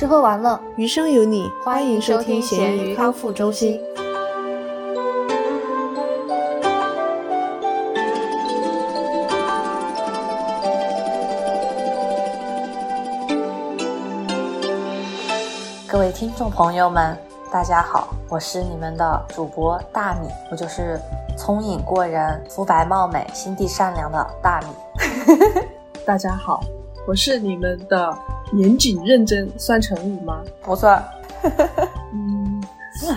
吃喝玩乐，余生有你，欢迎收听咸鱼康复中心。各位听众朋友们，大家好，我是你们的主播大米，我就是聪颖过人、肤白貌美、心地善良的大米。大家好，我是你们的严谨认真，算成语吗？不算。嗯，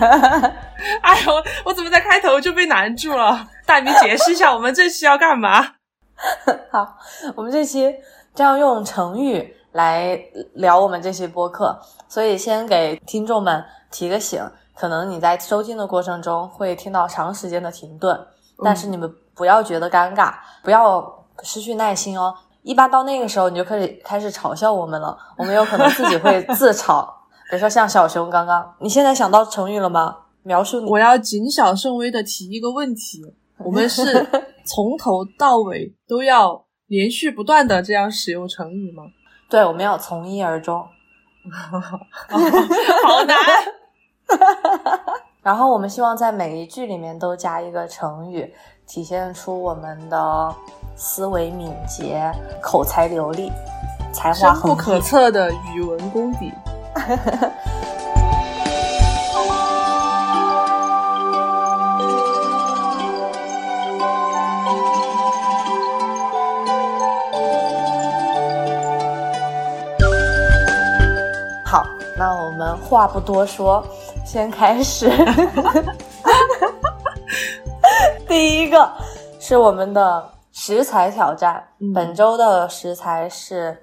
哎呦，我怎么在开头就被难住了？大米解释一下，我们这期要干嘛？好，我们这期将用成语来聊我们这期播客，所以先给听众们提个醒，可能你在收听的过程中会听到长时间的停顿，但是你们不要觉得尴尬，不要失去耐心哦。一般到那个时候，你就可以开始嘲笑我们了，我们有可能自己会 自嘲。比如说像小熊刚刚，你现在想到成语了吗？描述你我要谨小慎微的提一个问题：我们是 从头到尾都要连续不断的这样使用成语吗？对，我们要从一而终。好难。然后我们希望在每一句里面都加一个成语，体现出我们的思维敏捷、口才流利、才华深不。可测的语文功底。好，那我们话不多说，先开始。第一个是我们的食材挑战，嗯。本周的食材是，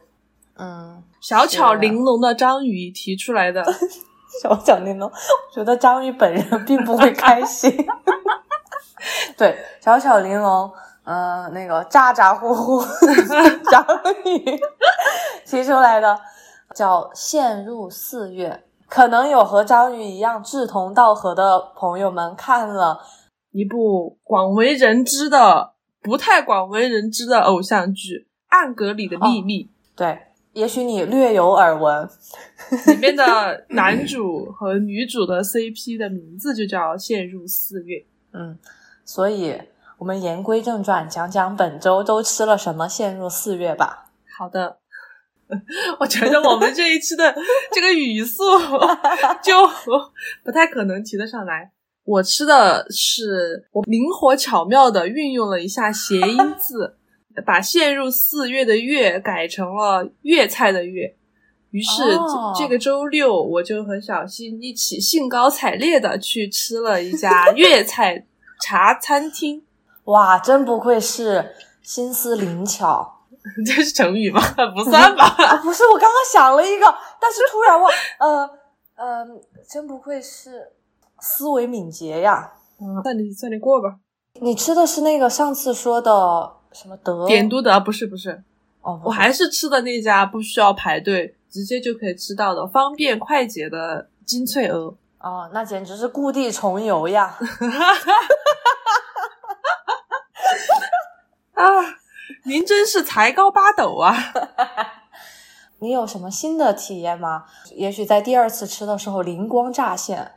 嗯，小巧玲珑的章鱼提出来的，小巧玲珑，我觉得章鱼本人并不会开心。对，小巧玲珑，嗯、那个咋咋呼呼章鱼提出来的叫“陷入四月”，可能有和章鱼一样志同道合的朋友们看了，一部广为人知的、不太广为人知的偶像剧《暗格里的秘密对，也许你略有耳闻。》里面的男主和女主的 CP 的名字就叫《陷入四月》。嗯，所以我们言归正传，讲讲本周都吃了什么，陷入四月吧。好的，我觉得我们这一期的这个语速就不太可能提得上来。我吃的是我灵活巧妙的运用了一下谐音 字，把陷入四月的月改成了粤菜的粤。于是、哦这这个周六，我就和小新一起兴高采烈的去吃了一家粤菜茶餐厅。哇，真不愧是心思灵巧这是成语吗？不算吧。啊！不是，我刚刚想了一个，但是突然忘，呃呃，真不愧是思维敏捷呀。嗯，算你算你过吧。你吃的是那个上次说的什么德点都德不是不是，哦，我还是吃的那家不需要排队，直接就可以吃到的方便快捷的金脆鹅。哦，那简直是故地重游呀！啊，您真是才高八斗啊！你有什么新的体验吗？也许在第二次吃的时候灵光乍现。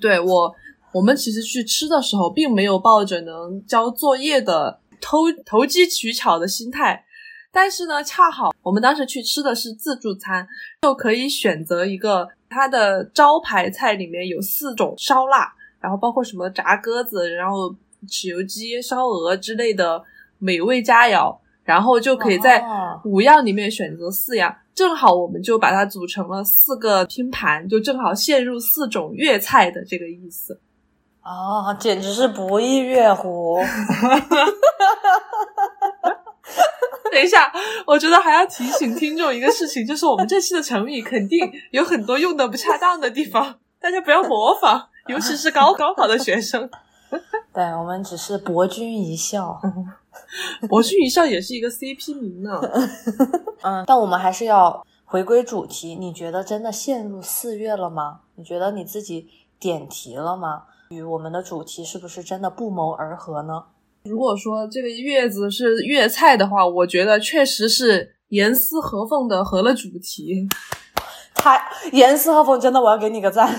对我，我们其实去吃的时候，并没有抱着能交作业的偷投机取巧的心态，但是呢，恰好我们当时去吃的是自助餐，就可以选择一个它的招牌菜里面有四种烧腊，然后包括什么炸鸽子，然后豉油鸡、烧鹅之类的美味佳肴，然后就可以在哦。五样里面选择四样，正好我们就把它组成了四个拼盘，就正好陷入四种粤菜的这个意思。哦，简直是不亦乐乎！等一下，我觉得还要提醒听众一个事情，就是我们这期的成语肯定有很多用的不恰当的地方，大家不要模仿，尤其是高高考的学生。对我们只是博君一笑。博君一笑也是一个 CP 名呢。嗯，但我们还是要回归主题。你觉得真的陷入四月了吗？你觉得你自己点题了吗？与我们的主题是不是真的不谋而合呢？如果说这个月子是粤菜的话，我觉得确实是严丝合缝的合了主题。太严丝合缝，真的，我要给你个赞。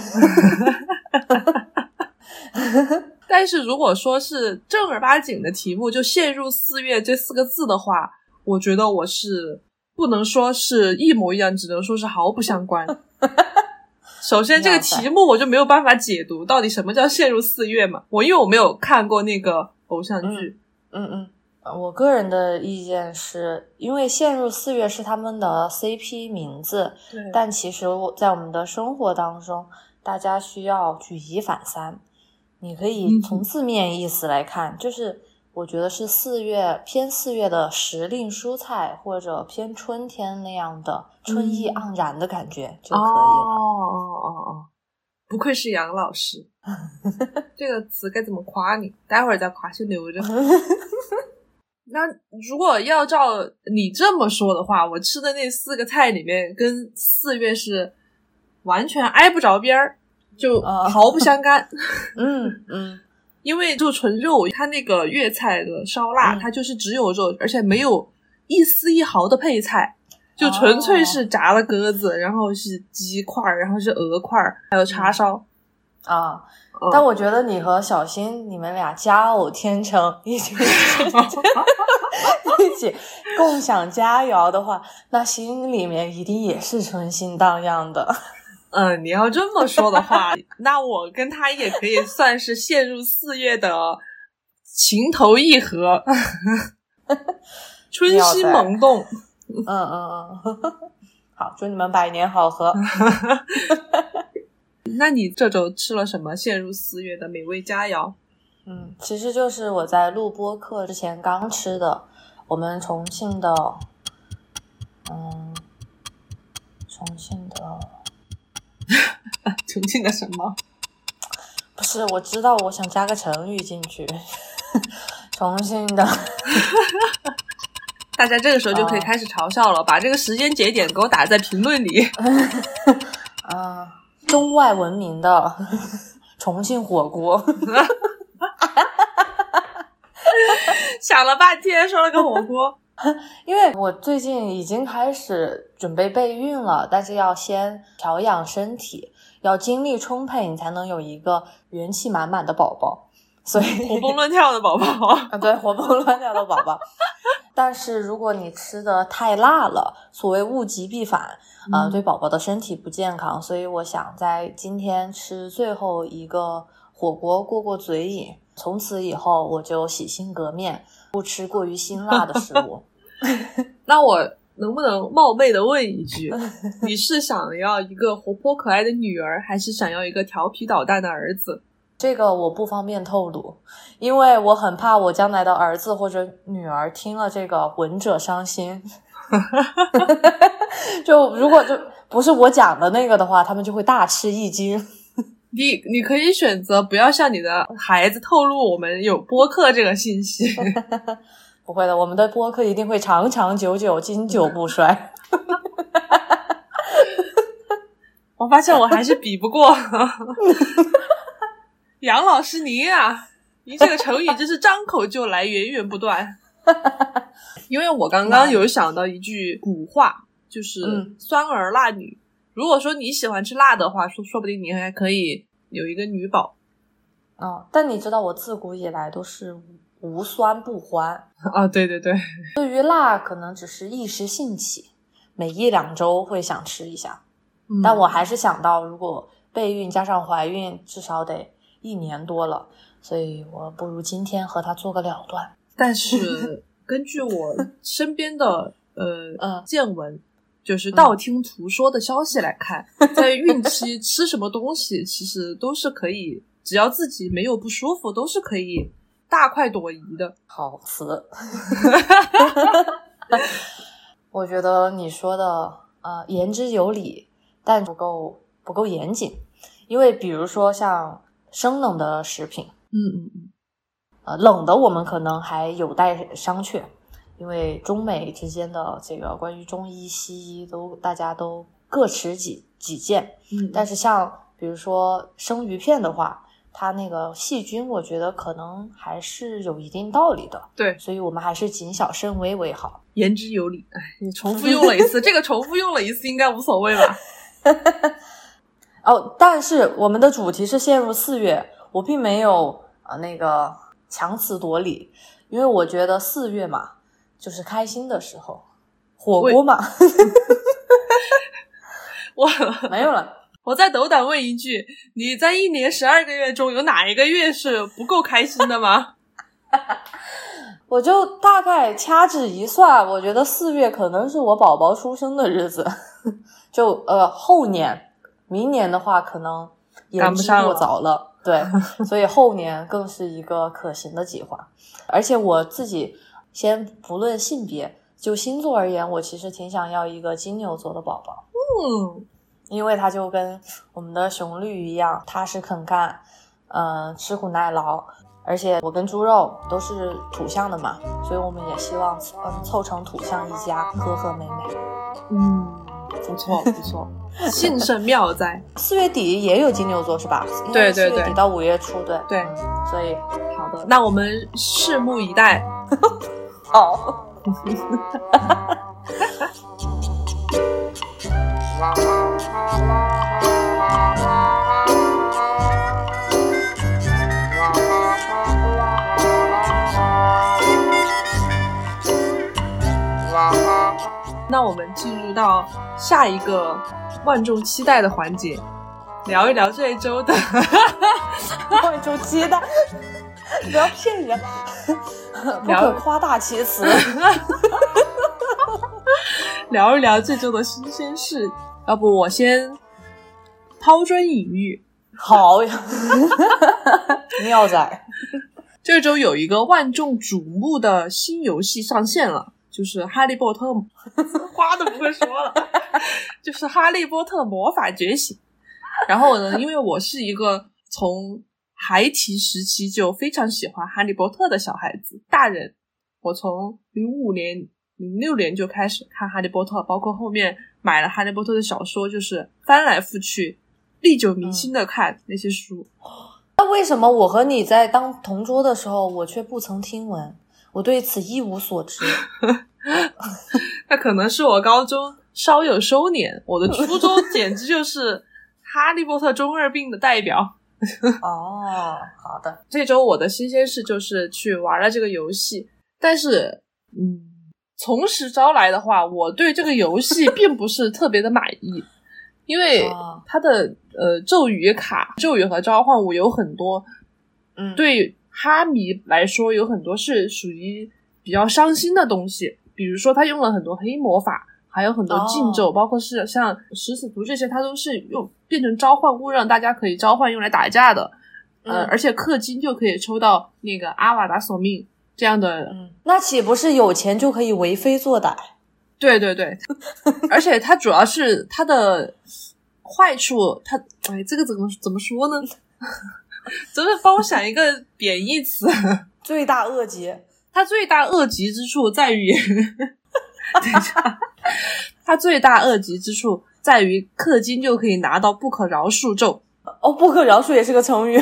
但是如果说是正儿八经的题目，就“陷入四月”这四个字的话，我觉得我是不能说是一模一样，只能说是毫不相关。首先，这个题目我就没有办法解读到底什么叫“陷入四月”嘛？我因为我没有看过那个偶像剧。嗯嗯。我个人的意见是，因为陷入四月是他们的 CP 名字，但其实我在我们的生活当中，大家需要举一反三。你可以从字面意思来看，就是我觉得是四月偏四月的时令蔬菜，或者偏春天那样的春意盎然的感觉就可以了。哦哦哦哦，不愧是杨老师，这个词该怎么夸你？待会儿再夸，先留着。那如果要照你这么说的话，我吃的那四个菜里面，跟四月是完全挨不着边儿，就毫不相干。嗯嗯，因为就纯肉，它那个粤菜的烧腊，它就是只有肉，而且没有一丝一毫的配菜，就纯粹是炸了鸽子，然后是鸡块，然后是鹅块，还有叉烧啊。但我觉得你和小新，你们俩佳偶天成，一起一起共享佳肴的话，那心里面一定也是春心荡漾的。嗯，你要这么说的话，那我跟他也可以算是陷入四月的情投意合，春心萌动。嗯嗯嗯，好，祝你们百年好合。那你这周吃了什么？陷入四月的美味佳肴？嗯，其实就是我在录播课之前刚吃的，我们重庆的，嗯，重庆的，重庆的什么？不是，我知道，我想加个成语进去，重庆的。大家这个时候就可以开始嘲笑了，把这个时间节点给我打在评论里。啊。中外闻名的重庆火锅，想了半天说了个火锅，因为我最近已经开始准备备孕了，但是要先调养身体，要精力充沛，你才能有一个元气满满的宝宝，所以 活蹦乱跳的宝宝 啊，对，活蹦乱跳的宝宝。但是如果你吃的太辣了，所谓物极必反。啊，对宝宝的身体不健康，所以我想在今天吃最后一个火锅过过嘴瘾，从此以后我就洗心革面，不吃过于辛辣的食物。那我能不能冒昧的问一句，你是想要一个活泼可爱的女儿，还是想要一个调皮捣蛋的儿子？这个我不方便透露，因为我很怕我将来的儿子或者女儿听了这个闻者伤心。就如果就不是我讲的那个的话，他们就会大吃一惊。你你可以选择不要向你的孩子透露我们有播客这个信息。不会的，我们的播客一定会长长久久、经久不衰。我发现我还是比不过 杨老师您啊，您这个成语真是张口就来，源源不断。因为我刚刚有想到一句古话，就是“酸儿辣女”。如果说你喜欢吃辣的话，说说不定你还可以有一个女宝。哦，但你知道我自古以来都是无酸不欢 啊！对对对，对于辣可能只是一时兴起，每一两周会想吃一下，但我还是想到，如果备孕加上怀孕，至少得一年多了，所以我不如今天和他做个了断。但是。根据我身边的呃见闻，就是道听途说的消息来看，在孕期吃什么东西，其实都是可以，只要自己没有不舒服，都是可以大快朵颐的。好词，我觉得你说的呃言之有理，但不够不够严谨，因为比如说像生冷的食品，嗯嗯嗯。呃，冷的我们可能还有待商榷，因为中美之间的这个关于中医西医都大家都各持己己见。嗯，但是像比如说生鱼片的话，它那个细菌，我觉得可能还是有一定道理的。对，所以我们还是谨小慎微为好。言之有理，哎，你重复用了一次，这个重复用了一次应该无所谓吧？哦，但是我们的主题是陷入四月，我并没有呃那个强词夺理，因为我觉得四月嘛，就是开心的时候，火锅嘛 我没有了。我再斗胆问一句：你在一年十二个月中有哪一个月是不够开心的吗？我就大概掐指一算，我觉得四月可能是我宝宝出生的日子，就呃后年，明年的话可能言之过早了，对，所以后年更是一个可行的计划。而且我自己先不论性别，就星座而言，我其实挺想要一个金牛座的宝宝，嗯，因为他就跟我们的雄绿一样，踏实肯干，嗯、吃苦耐劳。而且我跟猪肉都是土象的嘛，所以我们也希望嗯凑成土象一家，和和美美。嗯，不错不 错，幸甚妙哉。四月底也有金牛座是吧？对对对四月底到五月初，对对，所以好的，那我们拭目以待。哦，那我们进入到下一个万众期待的环节，聊一聊这一周的 万众期待，不要骗人，不可夸大其词。聊一聊这周的新鲜事。要不我先抛砖引玉。好呀，妙仔，这周有一个万众瞩目的新游戏上线了，就是《哈利波特》，话都不会说了，就是《哈利波特魔法觉醒》。然后呢，因为我是一个从孩提时期就非常喜欢哈利波特的小孩子，大人，我从零五年、零六年就开始看哈利波特，包括后面买了哈利波特的小说，就是翻来覆去、历久弥新的看那些书。那为什么我和你在当同桌的时候，我却不曾听闻？我对此一无所知。那可能是我高中稍有收敛，我的初中简直就是哈利波特中二病的代表。哦，好的，这周我的新鲜事就是去玩了这个游戏，但是，嗯，从实招来的话，我对这个游戏 并不是特别的满意，因为哦它的呃咒语卡、咒语和召唤物有很多，嗯，，对哈迷来说有很多是属于比较伤心的东西，比如说他用了很多黑魔法，还有很多禁咒，哦包括是像食死徒这些，它都是用变成召唤物，让大家可以召唤用来打架的。呃，嗯而且氪金就可以抽到那个阿瓦达索命这样的，嗯，那岂不是有钱就可以为非作歹？对对对，而且它主要是它的坏处，它哎，这个怎么怎么说呢？真 的帮我想一个贬义词。罪大恶极。它最大恶极之处在于，等一下，它最大恶极之处在于氪金就可以拿到不可饶恕咒。哦，不可饶恕也是个成语。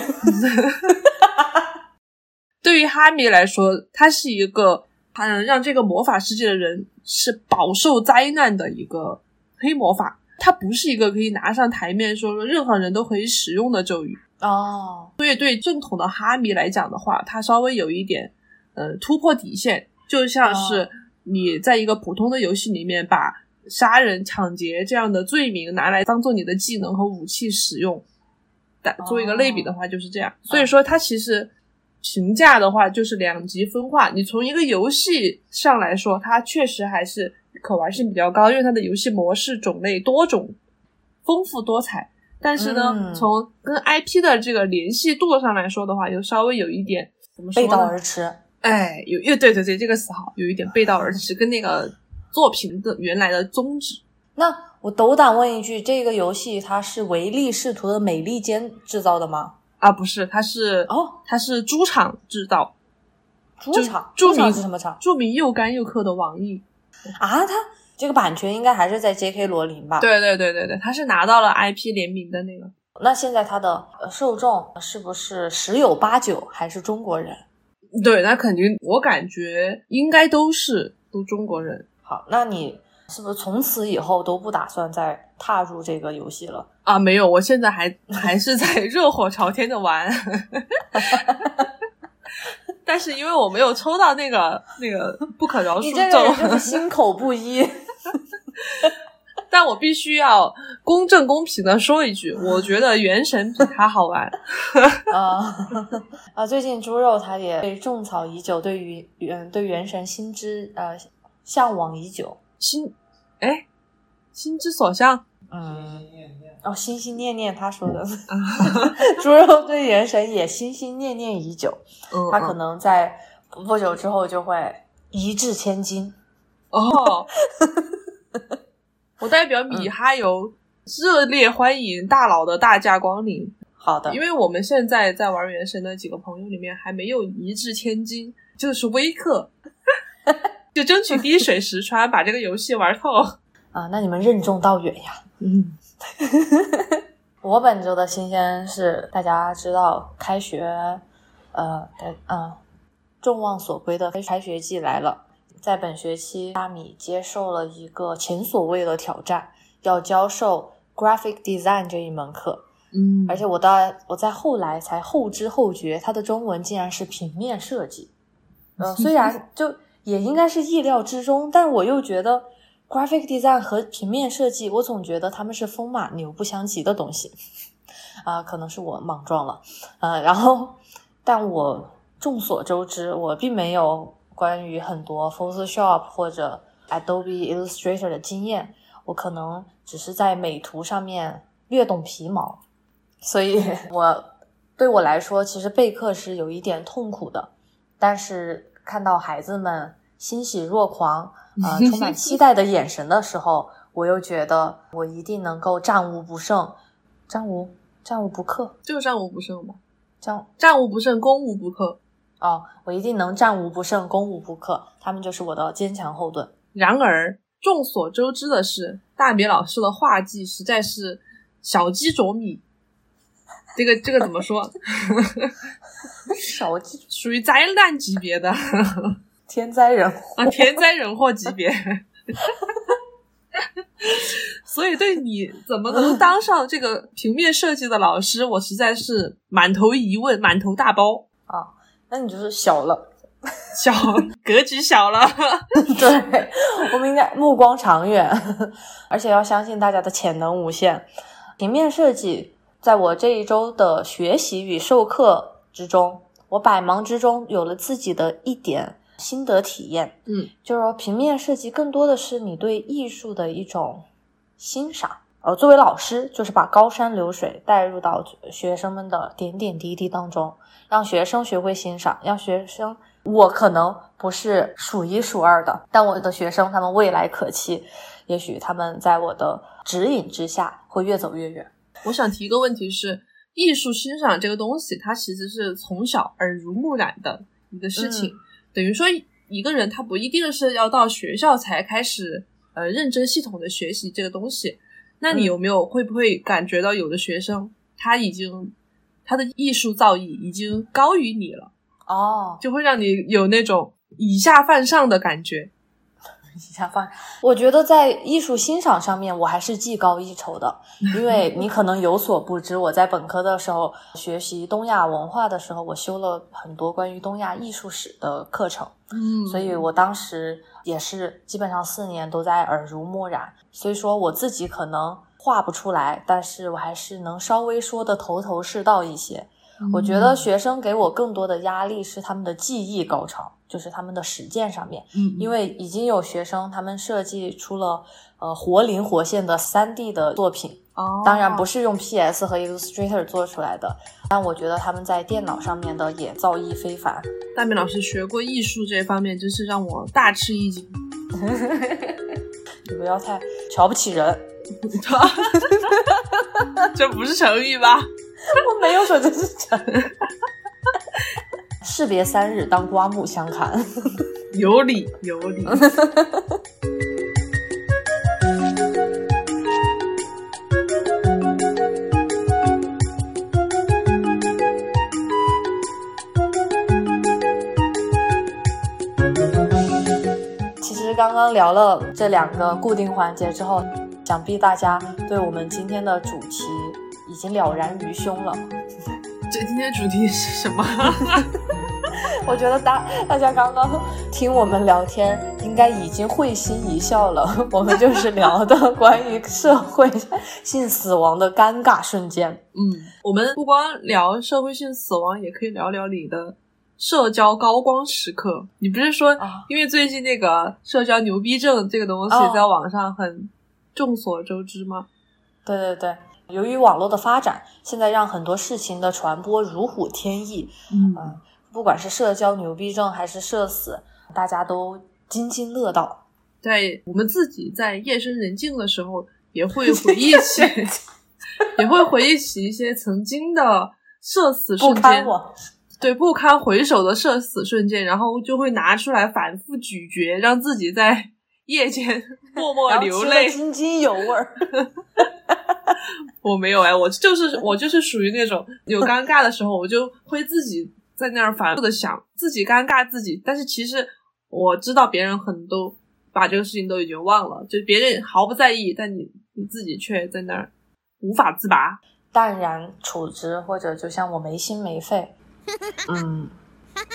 对于哈迷来说，它是一个嗯让这个魔法世界的人是饱受灾难的一个黑魔法。它不是一个可以拿上台面说说任何人都可以使用的咒语。哦，所以对正统的哈迷来讲的话，它稍微有一点呃突破底线，就像是哦你在一个普通的游戏里面把杀人、抢劫这样的罪名拿来当做你的技能和武器使用，打做一个类比的话就是这样。所以说它其实评价的话就是两极分化。你从一个游戏上来说，它确实还是可玩性比较高，因为它的游戏模式种类多种、丰富多彩。但是呢，嗯从跟 IP 的这个联系度上来说的话，又稍微有一点怎么说背？道而驰。哎，有，又对对对，这个词好，有一点背道而驰，跟那个作品的原来的宗旨。那我斗胆问一句，这个游戏它是唯利是图的美利坚制造的吗？啊，不是，它是哦，它是猪场制造，猪场，著猪场名是什么场著名又干又氪的网易。啊？它这个版权应该还是在 J.K. 罗琳吧？。对对对对对，它是拿到了 IP 联名的那个。那现在它的呃受众是不是十有八九还是中国人？对，那肯定，我感觉应该都是都中国人。好，那你是不是从此以后都不打算再踏入这个游戏了？啊，没有，我现在还 还是在热火朝天的玩。但是因为我没有抽到那个那个不可饶恕咒，心 口不一。但我必须要公正公平的说一句，我觉得原神比它好玩。啊啊！最近猪肉他也被种草已久，对于原对原神心之呃向往已久。心哎，心之所向。嗯。哦，心心念念，他说的。猪肉对原神也心心念念已久。嗯他可能在不久之后就会一掷千金。哦。我代表米哈游热烈欢迎大佬的大驾光临。好的，因为我们现在在玩原神的几个朋友里面还没有一掷千金，就是微氪，就争取滴水石穿，把这个游戏玩透。啊，那你们任重道远呀。嗯。我本周的新鲜是，大家知道开学，呃，嗯，众望所归的开学季来了。在本学期，大米接受了一个前所未的挑战，要教授 graphic design 这一门课。嗯，而且我到我在后来才后知后觉，它的中文竟然是平面设计。嗯，虽然就也应该是意料之中，但我又觉得 graphic design 和平面设计，我总觉得他们是风马牛不相及的东西。啊，可能是我莽撞了。呃，然后，但我众所周知，我并没有。关于很多 Photoshop 或者 Adobe Illustrator 的经验，我可能只是在美图上面略懂皮毛，所以我对我来说，其实备课是有一点痛苦的。但是看到孩子们欣喜若狂，啊，充满期待的眼神的时候，我又觉得我一定能够战无不胜，战无战无不克，就战无不胜吧，战战无不胜，攻无不克。哦，我一定能战无不胜，攻无不克，他们就是我的坚强后盾。然而，众所周知的是，大米老师的画技实在是小鸡啄米。这个这个怎么说？小鸡属于灾难级别的，天灾人祸啊，天灾人祸级别。所以，对你怎么能当上这个平面设计的老师，我实在是满头疑问，满头大包啊。那你就是小了，小格局小了。对我们应该目光长远，而且要相信大家的潜能无限。平面设计在我这一周的学习与授课之中，我百忙之中有了自己的一点心得体验。嗯，就是说平面设计更多的是你对艺术的一种欣赏。呃，作为老师，就是把高山流水带入到学生们的点点滴滴当中。让学生学会欣赏，让学生，我可能不是数一数二的，但我的学生他们未来可期，也许他们在我的指引之下会越走越远。我想提一个问题是，艺术欣赏这个东西，它其实是从小耳濡目染的一个事情，等于说一个人他不一定是要到学校才开始呃认真系统的学习这个东西。那你有没有会不会感觉到有的学生他已经？他的艺术造诣已经高于你了哦，就会让你有那种以下犯上的感觉。以下犯，我觉得在艺术欣赏上面，我还是技高一筹的。因为你可能有所不知，我在本科的时候学习东亚文化的时候，我修了很多关于东亚艺术史的课程。嗯，所以我当时也是基本上四年都在耳濡目染。所以说我自己可能。画不出来，但是我还是能稍微说的头头是道一些。我觉得学生给我更多的压力是他们的技艺高超，就是他们的实践上面。嗯，因为已经有学生他们设计出了呃活灵活现的三 D 的作品，哦，当然不是用 PS 和 Illustrator 做出来的，但我觉得他们在电脑上面的也造诣非凡。大明老师学过艺术这方面，真是让我大吃一惊。你不要太瞧不起人。这不是成语吧？我没有说这是成语。士别三日，当刮目相看。有 理有理。其实刚刚聊了这两个固定环节之后。想必大家对我们今天的主题已经了然于胸了。这今天主题是什么？我觉得大大家刚刚听我们聊天，应该已经会心一笑了。我们就是聊的关于社会性死亡的尴尬瞬间。嗯，我们不光聊社会性死亡，也可以聊聊你的社交高光时刻。你不是说，因为最近那个社交牛逼症这个东西在网上很众所周知吗？对对对，由于网络的发展，现在让很多事情的传播如虎添翼。嗯。不管是社交牛逼症还是社死，大家都津津乐道。对我们自己在夜深人静的时候，也会回忆起，也会回忆起一些曾经的社死瞬间。对不堪回首的社死瞬间，然后就会拿出来反复咀嚼，让自己在夜间 默默流泪，津津有味儿。我没有哎，我就是我就是属于那种有尴尬的时候，我就会自己。在那儿反复的想自己尴尬自己，但是其实我知道别人很多把这个事情都已经忘了，就别人毫不在意，但你你自己却在那儿无法自拔，淡然处之，或者就像我没心没肺，嗯，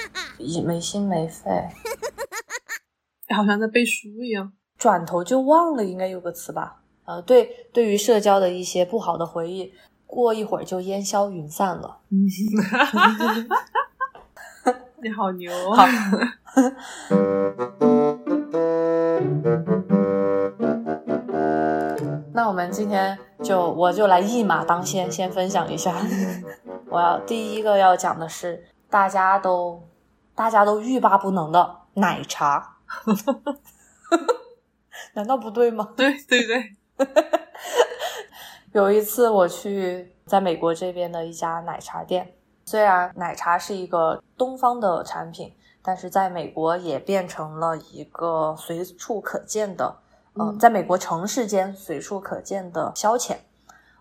没心没肺，好像在背书一样，转头就忘了，应该有个词吧？呃，对，对于社交的一些不好的回忆，过一会儿就烟消云散了。你好牛！好，那我们今天就我就来一马当先，先分享一下。我要第一个要讲的是大家都大家都欲罢不能的奶茶，难道不对吗？对对对。有一次我去在美国这边的一家奶茶店。虽然奶茶是一个东方的产品，但是在美国也变成了一个随处可见的，呃，在美国城市间随处可见的消遣。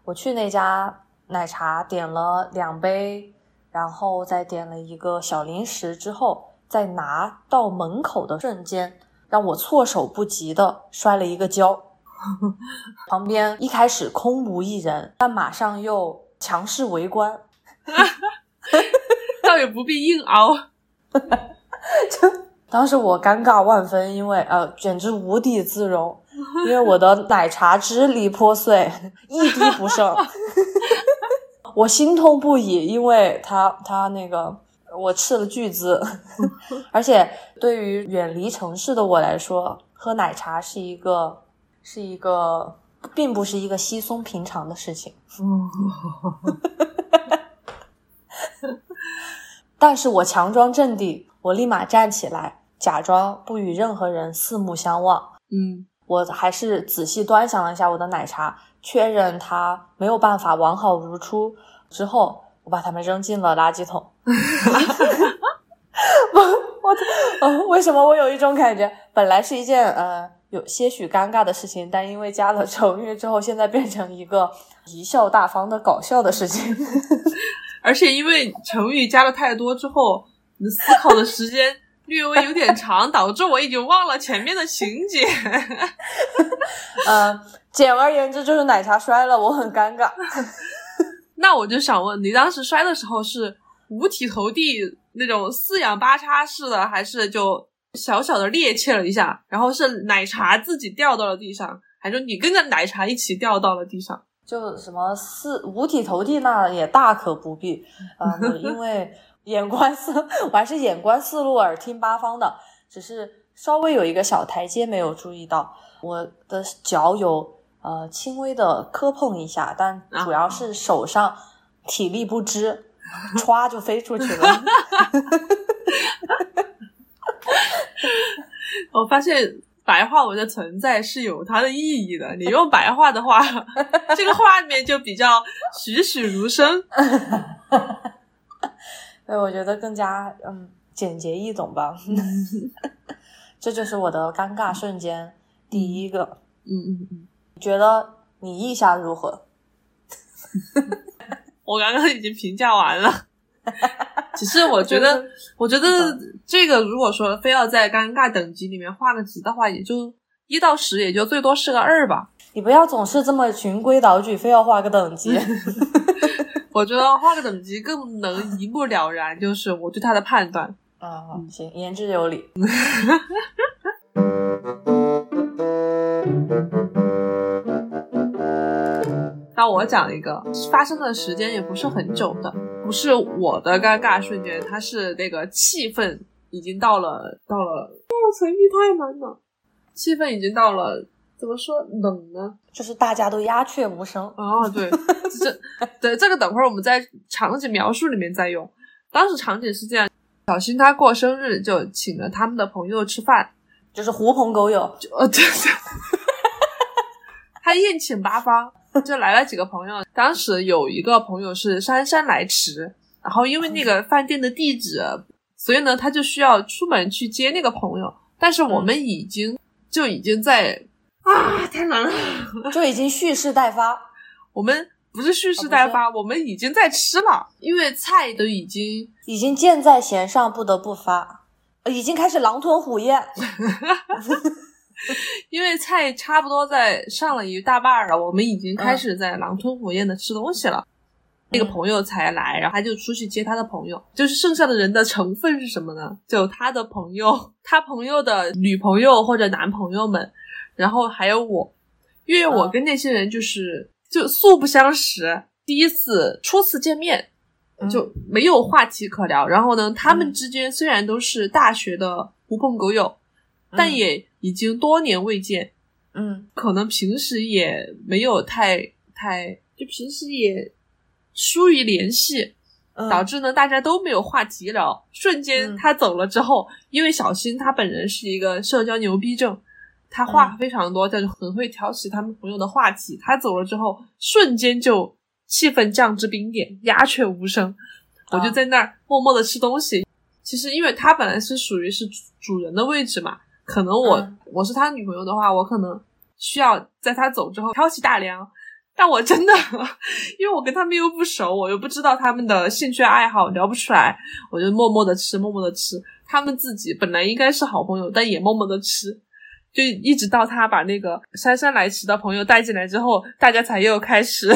我去那家奶茶点了两杯，然后再点了一个小零食之后，在拿到门口的瞬间，让我措手不及的摔了一个跤。旁边一开始空无一人，但马上又强势围观。倒也不必硬熬，就当时我尴尬万分，因为呃，简直无地自容，因为我的奶茶支离破碎，一滴不剩，我心痛不已，因为他他那个我斥了巨资，而且对于远离城市的我来说，喝奶茶是一个是一个，并不是一个稀松平常的事情。但是我强装镇定，我立马站起来，假装不与任何人四目相望。嗯，我还是仔细端详了一下我的奶茶，确认它没有办法完好如初之后，我把它们扔进了垃圾桶。我我呃，为什么我有一种感觉，本来是一件呃有些许尴尬的事情，但因为加了成语之后，现在变成一个贻笑大方的搞笑的事情。而且因为成语加了太多之后，你的思考的时间略微有点长，导致我已经忘了前面的情节。嗯，简而言之就是奶茶摔了，我很尴尬。那我就想问，你当时摔的时候是五体投地那种四仰八叉式的，还是就小小的趔趄了一下，然后是奶茶自己掉到了地上，还是你跟着奶茶一起掉到了地上？就什么四五体投地，那也大可不必。嗯，因为眼观四，我还是眼观四路，耳听八方的。只是稍微有一个小台阶没有注意到，我的脚有呃轻微的磕碰一下，但主要是手上体力不支，歘就飞出去了。我发现。白话文的存在是有它的意义的。你用白话的话，这个画面就比较栩栩如生。对，我觉得更加嗯简洁易懂吧。这就是我的尴尬瞬间第一个。嗯嗯嗯，觉得你意下如何？我刚刚已经评价完了。其实我觉得，我觉得这个如果说非要在尴尬等级里面画个级的话，也就一到十，也就最多是个二吧。你不要总是这么循规蹈矩，非要画个等级。我觉得画个等级更能一目了然，就是我对他的判断。啊、行，言之有理。那我讲一个发生的时间也不是很久的，不是我的尴尬瞬间，他是那个气氛已经到了到了，哦，成语太难了，气氛已经到了怎么说冷呢？就是大家都鸦雀无声。哦，对，这对这个等会儿我们在场景描述里面再用。当时场景是这样：小新他过生日，就请了他们的朋友吃饭，就是狐朋狗友，就呃对对，他宴请八方，就来了几个朋友。当时有一个朋友是姗姗来迟，然后因为那个饭店的地址，所以呢他就需要出门去接那个朋友。但是我们已经、就已经在啊，太难了。就已经蓄势待发。我们不是蓄势待发，我们已经在吃了，因为菜都已经已经箭在弦上，不得不发，呃已经开始狼吞虎咽。因为菜差不多在上了一大半儿了，我们已经开始在狼吞虎咽的吃东西了。那个朋友才来，然后他就出去接他的朋友，就是剩下的人的成分是什么呢？就他的朋友，他朋友的女朋友或者男朋友们，然后还有我，因为我跟那些人就是、就素不相识，第一次初次见面，嗯。就没有话题可聊。然后呢，他们嗯。之间虽然都是大学的狐朋狗友，但嗯也已经多年未见，嗯可能平时也没有太太，就平时也疏于联系，嗯，导致呢大家都没有话题聊。瞬间嗯他走了之后，因为小新他本人是一个社交牛逼症，他话嗯非常多，但是很会挑起他们朋友的话题。他走了之后，瞬间就气氛降至冰点，鸦雀无声。我就啊在那儿默默的吃东西。其实因为他本来是属于是主主人的位置嘛，可能我、嗯我是他女朋友的话，我可能需要在他走之后挑起大梁。但我真的，因为我跟他们又不熟，我又不知道他们的兴趣爱好，聊不出来，我就默默的吃，默默的吃。他们自己本来应该是好朋友，但也默默的吃，就一直到他把那个姗姗来迟的朋友带进来之后，大家才又开始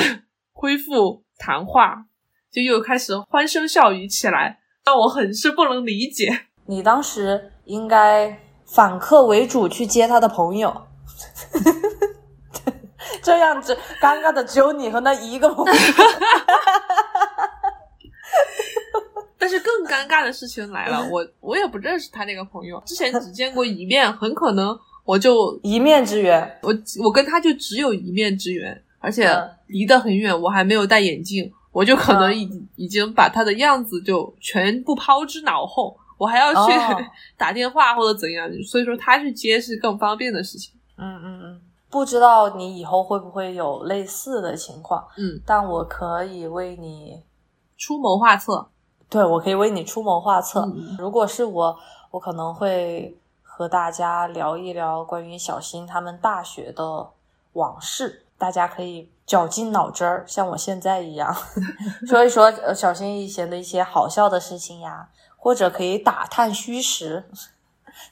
恢复谈话，就又开始欢声笑语起来，让我很是不能理解。你当时应该反客为主去接他的朋友，这样子尴尬的只有你和那一个朋友。但是更尴尬的事情来了，我我也不认识他那个朋友，之前只见过一面，很可能我就一面之缘。我我跟他就只有一面之缘，而且嗯。离得很远，我还没有戴眼镜，我就可能嗯。已、已经把他的样子就全部抛之脑后，我还要去、哦。打电话或者怎样，所以说他去接是更方便的事情。嗯嗯嗯，不知道你以后会不会有类似的情况，嗯，但我可以为你，出谋划策，对我可以为你出谋划策。嗯如果是我，我可能会和大家聊一聊关于小新他们大学的往事，大家可以绞尽脑汁儿，像我现在一样，说一说呃小新以前的一些好笑的事情呀，或者可以打探虚实，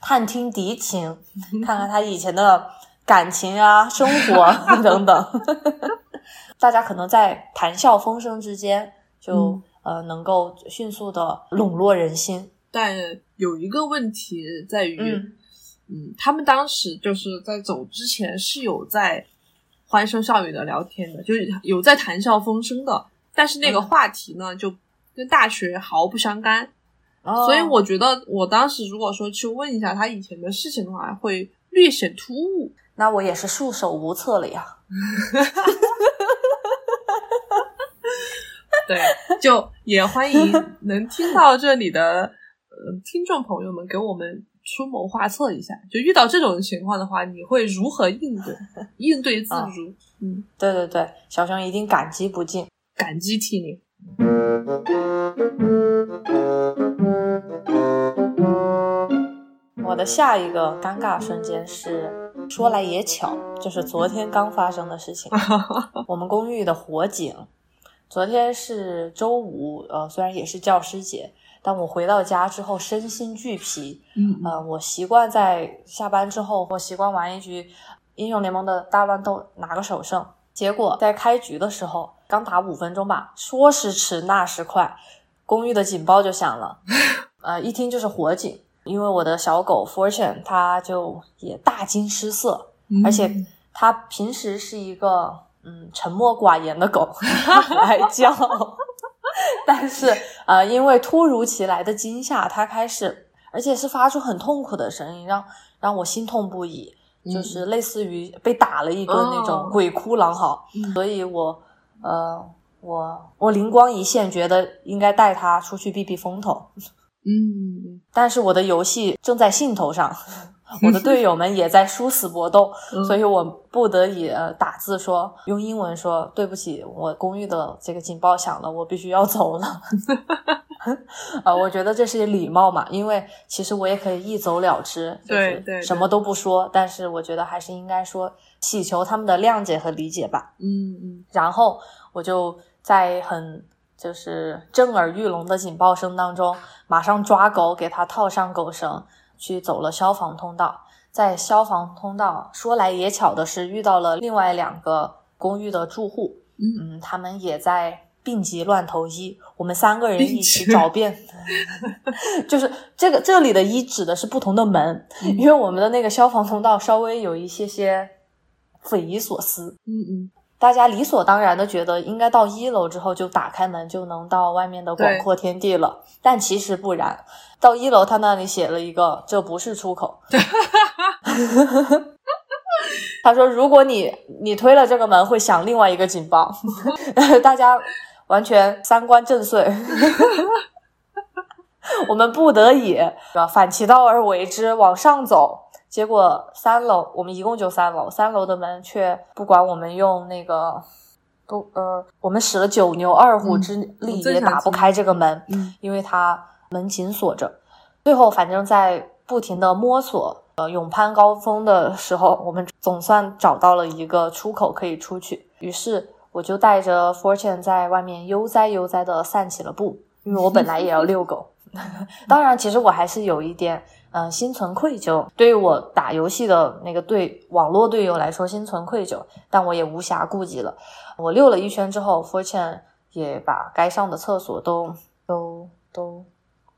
探听敌情，看看他以前的感情啊、生活 等等。大家可能在谈笑风生之间，就、嗯呃能够迅速的笼络人心。但有一个问题在于，嗯嗯，他们当时就是在走之前是有在欢声笑语的聊天的，就是有在谈笑风生的，但是那个嗯话题呢，就跟大学毫不相干。哦所以我觉得，我当时如果说去问一下他以前的事情的话，会略显突兀。那我也是束手无策了呀。对，就也欢迎能听到这里的呃听众朋友们给我们出谋划策一下。就遇到这种情况的话，你会如何应对？应对自如。嗯，对对对，小熊一定感激不尽。感激涕零。我的下一个尴尬瞬间是，说来也巧，就是昨天刚发生的事情。我们公寓的火警，昨天是周五，呃，虽然也是教师节，但我回到家之后身心俱疲。嗯呃，我习惯在下班之后或习惯玩一局英雄联盟的大乱斗拿个首胜。结果在开局的时候，刚打五分钟吧，说时迟那时快，公寓的警报就响了，呃，一听就是火警。因为我的小狗 Fortune，它就也大惊失色，而且它平时是一个嗯沉默寡言的狗，它不爱叫。但是呃，因为突如其来的惊吓，它开始，而且是发出很痛苦的声音，让让我心痛不已。就是类似于被打了一顿那种鬼哭狼嚎，所以我呃我我灵光一现，觉得应该带他出去避避风头。嗯，但是我的游戏正在兴头上，我的队友们也在殊死搏斗，所以我不得已呃打字说，用英文说对不起，我公寓的这个警报响了，我必须要走了。啊，我觉得这是礼貌嘛，因为其实我也可以一走了之，对对，什么都不说。但是我觉得还是应该说，祈求他们的谅解和理解吧。嗯嗯。然后我就在很就是震耳欲聋的警报声当中，马上抓狗，给它套上狗绳，去走了消防通道。在消防通道，说来也巧的是，遇到了另外两个公寓的住户，嗯，他们也在。病急乱投医，我们三个人一起找遍，就是这个这里的“医”指的是不同的门，因为我们的那个消防通道稍微有一些些匪夷所思。嗯嗯，大家理所当然的觉得应该到一楼之后就打开门就能到外面的广阔天地了，但其实不然。到一楼他那里写了一个“这不是出口”，他说如果你你推了这个门会响另外一个警报，大家。完全三观震碎，我们不得已反其道而为之，往上走。结果三楼，我们一共就三楼，三楼的门却不管我们用那个，不呃，我们使了九牛二虎之力也打不开这个门，因为它门紧锁着。最后，反正在不停的摸索，呃，勇攀高峰的时候，我们总算找到了一个出口可以出去。于是。我就带着 Fortune 在外面悠哉悠哉的散起了步，因为我本来也要遛狗。当然，其实我还是有一点，嗯，心存愧疚。对于我打游戏的那个队网络队友来说，心存愧疚，但我也无暇顾及了。我溜了一圈之后，Fortune 也把该上的厕所都都都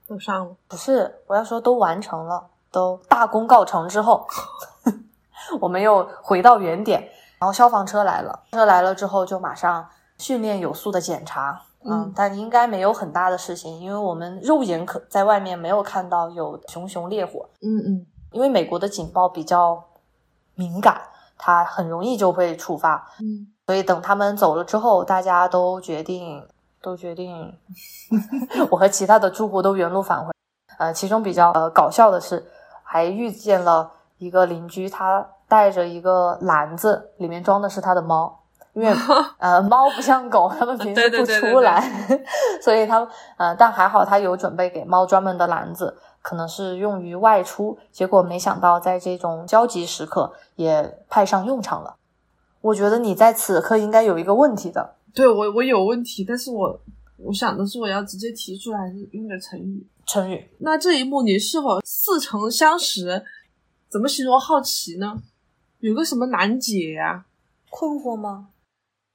都上了。不是，我要说都完成了，都大功告成之后，我们又回到原点。然后消防车来了，车来了之后就马上训练有素的检查，嗯，但应该没有很大的事情，因为我们肉眼可在外面没有看到有熊熊烈火，嗯嗯，因为美国的警报比较敏感，它很容易就会触发，嗯，所以等他们走了之后，大家都决定都决定，我和其他的住户都原路返回，呃，其中比较呃搞笑的是，还遇见了一个邻居，他。带着一个篮子，里面装的是他的猫，因为 呃猫不像狗，它们平时不出来，所以它呃但还好它有准备给猫专门的篮子，可能是用于外出，结果没想到在这种焦急时刻也派上用场了。我觉得你在此刻应该有一个问题的，对我我有问题，但是我我想的是我要直接提出来还是用的成语，成语。那这一幕你是否似曾相识？怎么形容好奇呢？有个什么难解呀？困惑吗？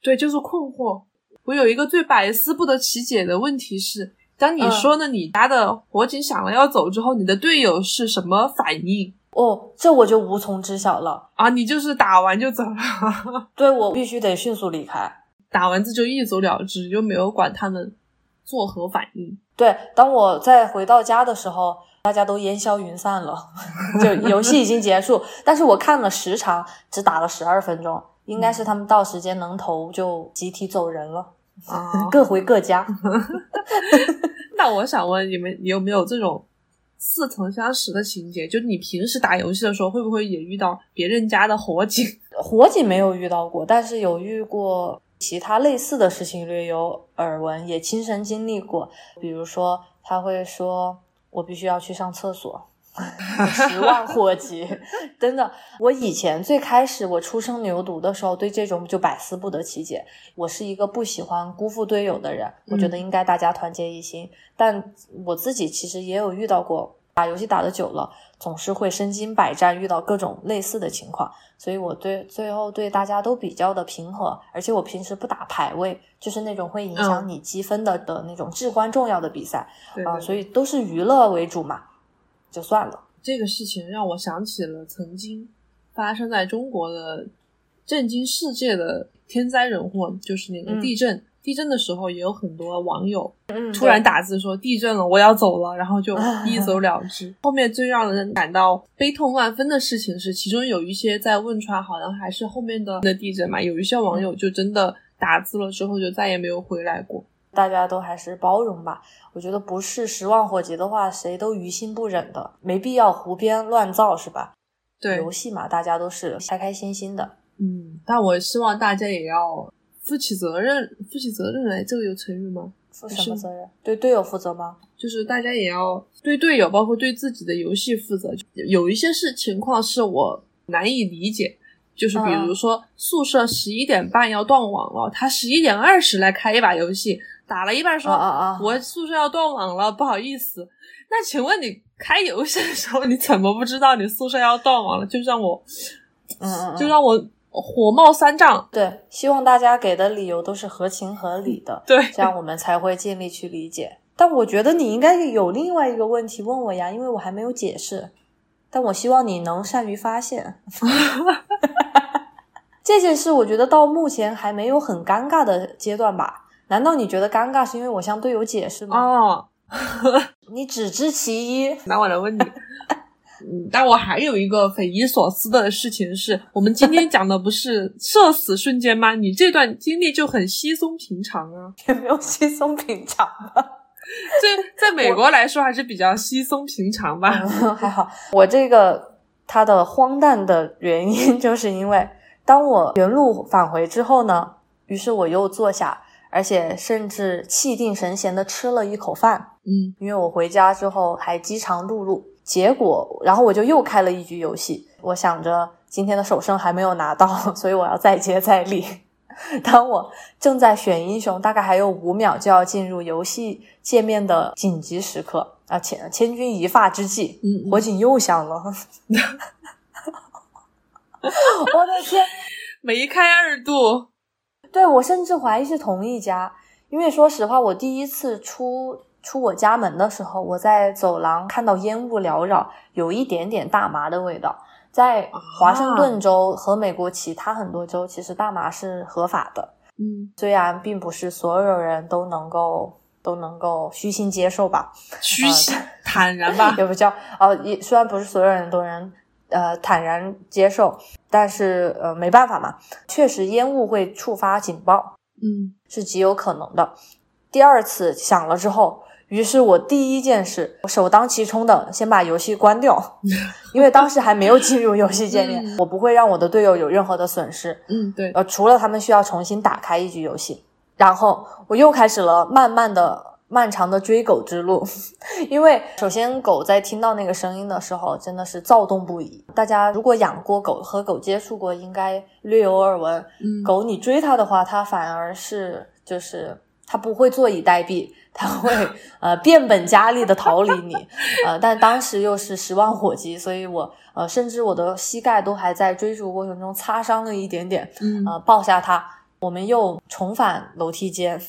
对，就是困惑。我有一个最百思不得其解的问题是：当你说呢，你家的火警响了要走之后，你的队友是什么反应？哦，这我就无从知晓了啊！你就是打完就走了？对，我必须得迅速离开，打完字就一走了之，就没有管他们作何反应。对，当我再回到家的时候。大家都烟消云散了，就游戏已经结束。但是我看了时长，只打了十二分钟，应该是他们到时间能投就集体走人了，各回各家。那我想问你们，你有没有这种似曾相识的情节？就你平时打游戏的时候，会不会也遇到别人家的火警？火警没有遇到过，但是有遇过其他类似的事情，略有耳闻，也亲身经历过。比如说，他会说。我必须要去上厕所，十万火急，真的。我以前最开始我初生牛犊的时候，对这种就百思不得其解。我是一个不喜欢辜负队友的人，我觉得应该大家团结一心。但我自己其实也有遇到过，打游戏打的久了，总是会身经百战，遇到各种类似的情况，所以我对最后对大家都比较的平和，而且我平时不打排位，就是那种会影响你积分的的那种至关重要的比赛啊，所以都是娱乐为主嘛，就算了。这个事情让我想起了曾经发生在中国的震惊世界的天灾人祸，就是那个地震。地震的时候，也有很多网友突然打字说地震了，我要走了，然后就一走了之。后面最让人感到悲痛万分的事情是，其中有一些在汶川，好像还是后面的的地震嘛，有一些网友就真的打字了之后就再也没有回来过。大家都还是包容吧，我觉得不是十万火急的话，谁都于心不忍的，没必要胡编乱造，是吧？对，游戏嘛，大家都是开开心心的。嗯，但我希望大家也要。负起责任，负起责任来，这个有成语吗？负什么责任？对队友负责吗？就是大家也要对队友，包括对自己的游戏负责。有一些是情况是我难以理解，就是比如说宿舍十一点半要断网了，他十一点二十来开一把游戏，打了一半说：“啊我宿舍要断网了，不好意思。”那请问你开游戏的时候，你怎么不知道你宿舍要断网了？就让我，嗯，就让我。火冒三丈，对，希望大家给的理由都是合情合理的，对，这样我们才会尽力去理解。但我觉得你应该有另外一个问题问我呀，因为我还没有解释。但我希望你能善于发现 这件事。我觉得到目前还没有很尴尬的阶段吧？难道你觉得尴尬是因为我向队友解释吗？哦，你只知其一，那我来问你。嗯，但我还有一个匪夷所思的事情是，我们今天讲的不是社死瞬间吗？你这段经历就很稀松平常啊，也没有稀松平常吧？这在美国来说还是比较稀松平常吧？还好，我这个它的荒诞的原因，就是因为当我原路返回之后呢，于是我又坐下，而且甚至气定神闲的吃了一口饭。嗯，因为我回家之后还饥肠辘辘。结果，然后我就又开了一局游戏。我想着今天的首胜还没有拿到，所以我要再接再厉。当我正在选英雄，大概还有五秒就要进入游戏界面的紧急时刻啊，千千钧一发之际，火警又响了。我的天，梅开二度。对我甚至怀疑是同一家，因为说实话，我第一次出。出我家门的时候，我在走廊看到烟雾缭绕，有一点点大麻的味道。在华盛顿州和美国其他很多州，其实大麻是合法的。嗯，虽然并不是所有人都能够都能够虚心接受吧，虚心坦然吧，也不叫呃，也虽然不是所有人都能呃坦然接受，但是呃没办法嘛，确实烟雾会触发警报，嗯，是极有可能的。第二次响了之后。于是我第一件事，我首当其冲的先把游戏关掉，因为当时还没有进入游戏界面，我不会让我的队友有任何的损失。嗯，对。呃，除了他们需要重新打开一局游戏，然后我又开始了慢慢的、漫长的追狗之路。因为首先狗在听到那个声音的时候，真的是躁动不已。大家如果养过狗和狗接触过，应该略有耳闻。嗯，狗你追它的话，它反而是就是它不会坐以待毙。它会呃变本加厉的逃离你，呃，但当时又是十万火急，所以我呃甚至我的膝盖都还在追逐过程中擦伤了一点点，嗯，呃抱下它，我们又重返楼梯间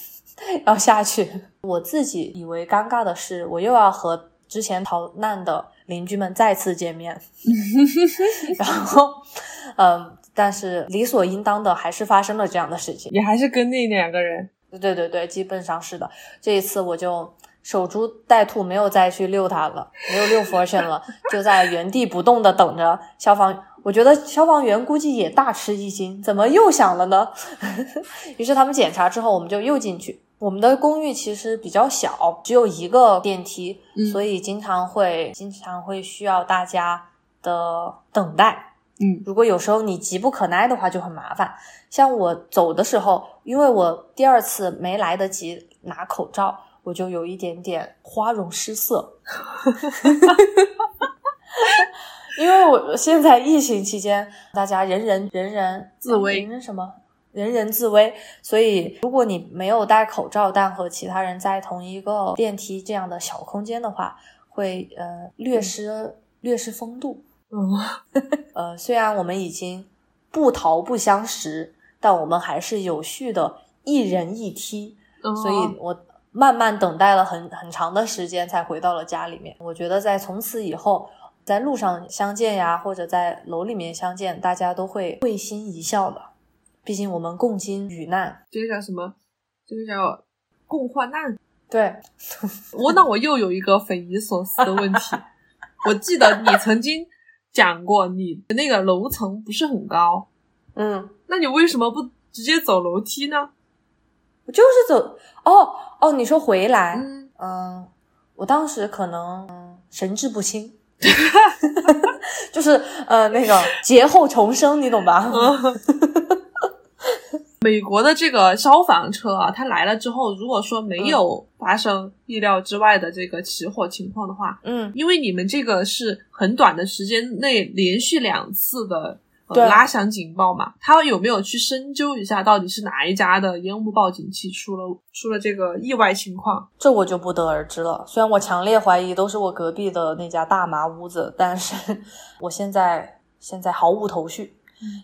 要下去。我自己以为尴尬的是，我又要和之前逃难的邻居们再次见面，然后嗯，但是理所应当的还是发生了这样的事情，你还是跟那两个人。对对对，基本上是的。这一次我就守株待兔，没有再去遛它了，没有遛 fortune 了，就在原地不动的等着消防。我觉得消防员估计也大吃一惊，怎么又响了呢？于是他们检查之后，我们就又进去。我们的公寓其实比较小，只有一个电梯，所以经常会经常会需要大家的等待。嗯，如果有时候你急不可耐的话，就很麻烦。像我走的时候，因为我第二次没来得及拿口罩，我就有一点点花容失色。因为我现在疫情期间，大家人人人人自危，人人什么？人人自危。所以，如果你没有戴口罩，但和其他人在同一个电梯这样的小空间的话，会呃略失。略失风度。嗯，呃，虽然我们已经不逃不相识，但我们还是有序的一人一梯，所以我慢慢等待了很很长的时间才回到了家里面。我觉得在从此以后，在路上相见呀，或者在楼里面相见，大家都会会心一笑的。毕竟我们共经雨难，这个叫什么？这个叫共患难。对，我那我又有一个匪夷所思的问题，我记得你曾经。讲过，你那个楼层不是很高，嗯，那你为什么不直接走楼梯呢？我就是走，哦哦，你说回来，嗯，我当时可能神志不清，就是呃那个劫后重生，你懂吧？美国的这个消防车啊，它来了之后，如果说没有发生意料之外的这个起火情况的话，嗯，因为你们这个是很短的时间内连续两次的拉响警报嘛，他有没有去深究一下到底是哪一家的烟雾报警器出了出了这个意外情况？这我就不得而知了。虽然我强烈怀疑都是我隔壁的那家大麻屋子，但是 我现在现在毫无头绪。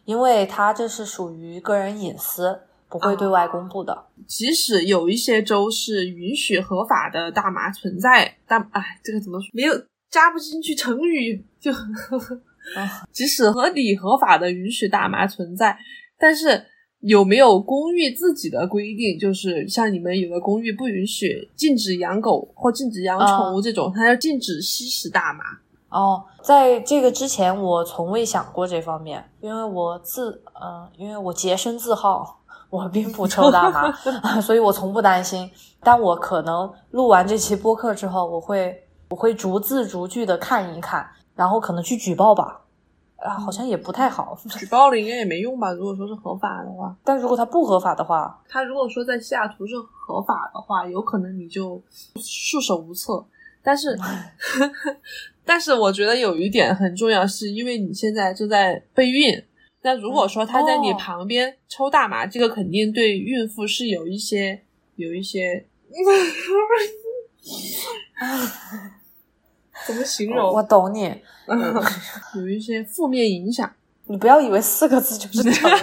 因为它这是属于个人隐私，不会对外公布的。即使有一些州是允许合法的大麻存在，但哎，这个怎么说？没有加不进去成语，就 即使合理合法的允许大麻存在，但是有没有公寓自己的规定？就是像你们有的公寓不允许禁止养狗或禁止养宠物这种，它要禁止吸食大麻。哦，在这个之前，我从未想过这方面，因为我自嗯，因为我洁身自好，我并不抽大麻，所以我从不担心。但我可能录完这期播客之后，我会我会逐字逐句的看一看，然后可能去举报吧。啊，好像也不太好，举报了应该也没用吧？如果说是合法的话，但如果他不合法的话，他如果说在西雅图是合法的话，有可能你就束手无策。但是，但是我觉得有一点很重要，是因为你现在正在备孕。那如果说他在你旁边抽大麻，这个肯定对孕妇是有一些有一些，怎么形容？我懂你，有一些负面影响。你不要以为四个字就是成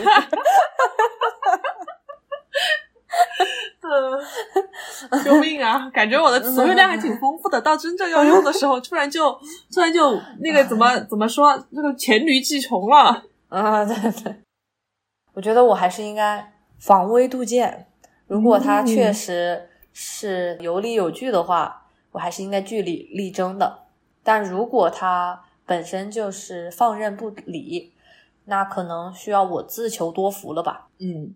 语。救命啊！感觉我的词汇量还挺丰富的，到真正要用的时候，突然就突然就那个怎么怎么说，那个黔驴技穷了啊！对对，我觉得我还是应该防微杜渐。如果他确实是有理有据的话，我还是应该据理力争的。但如果他本身就是放任不理，那可能需要我自求多福了吧？嗯。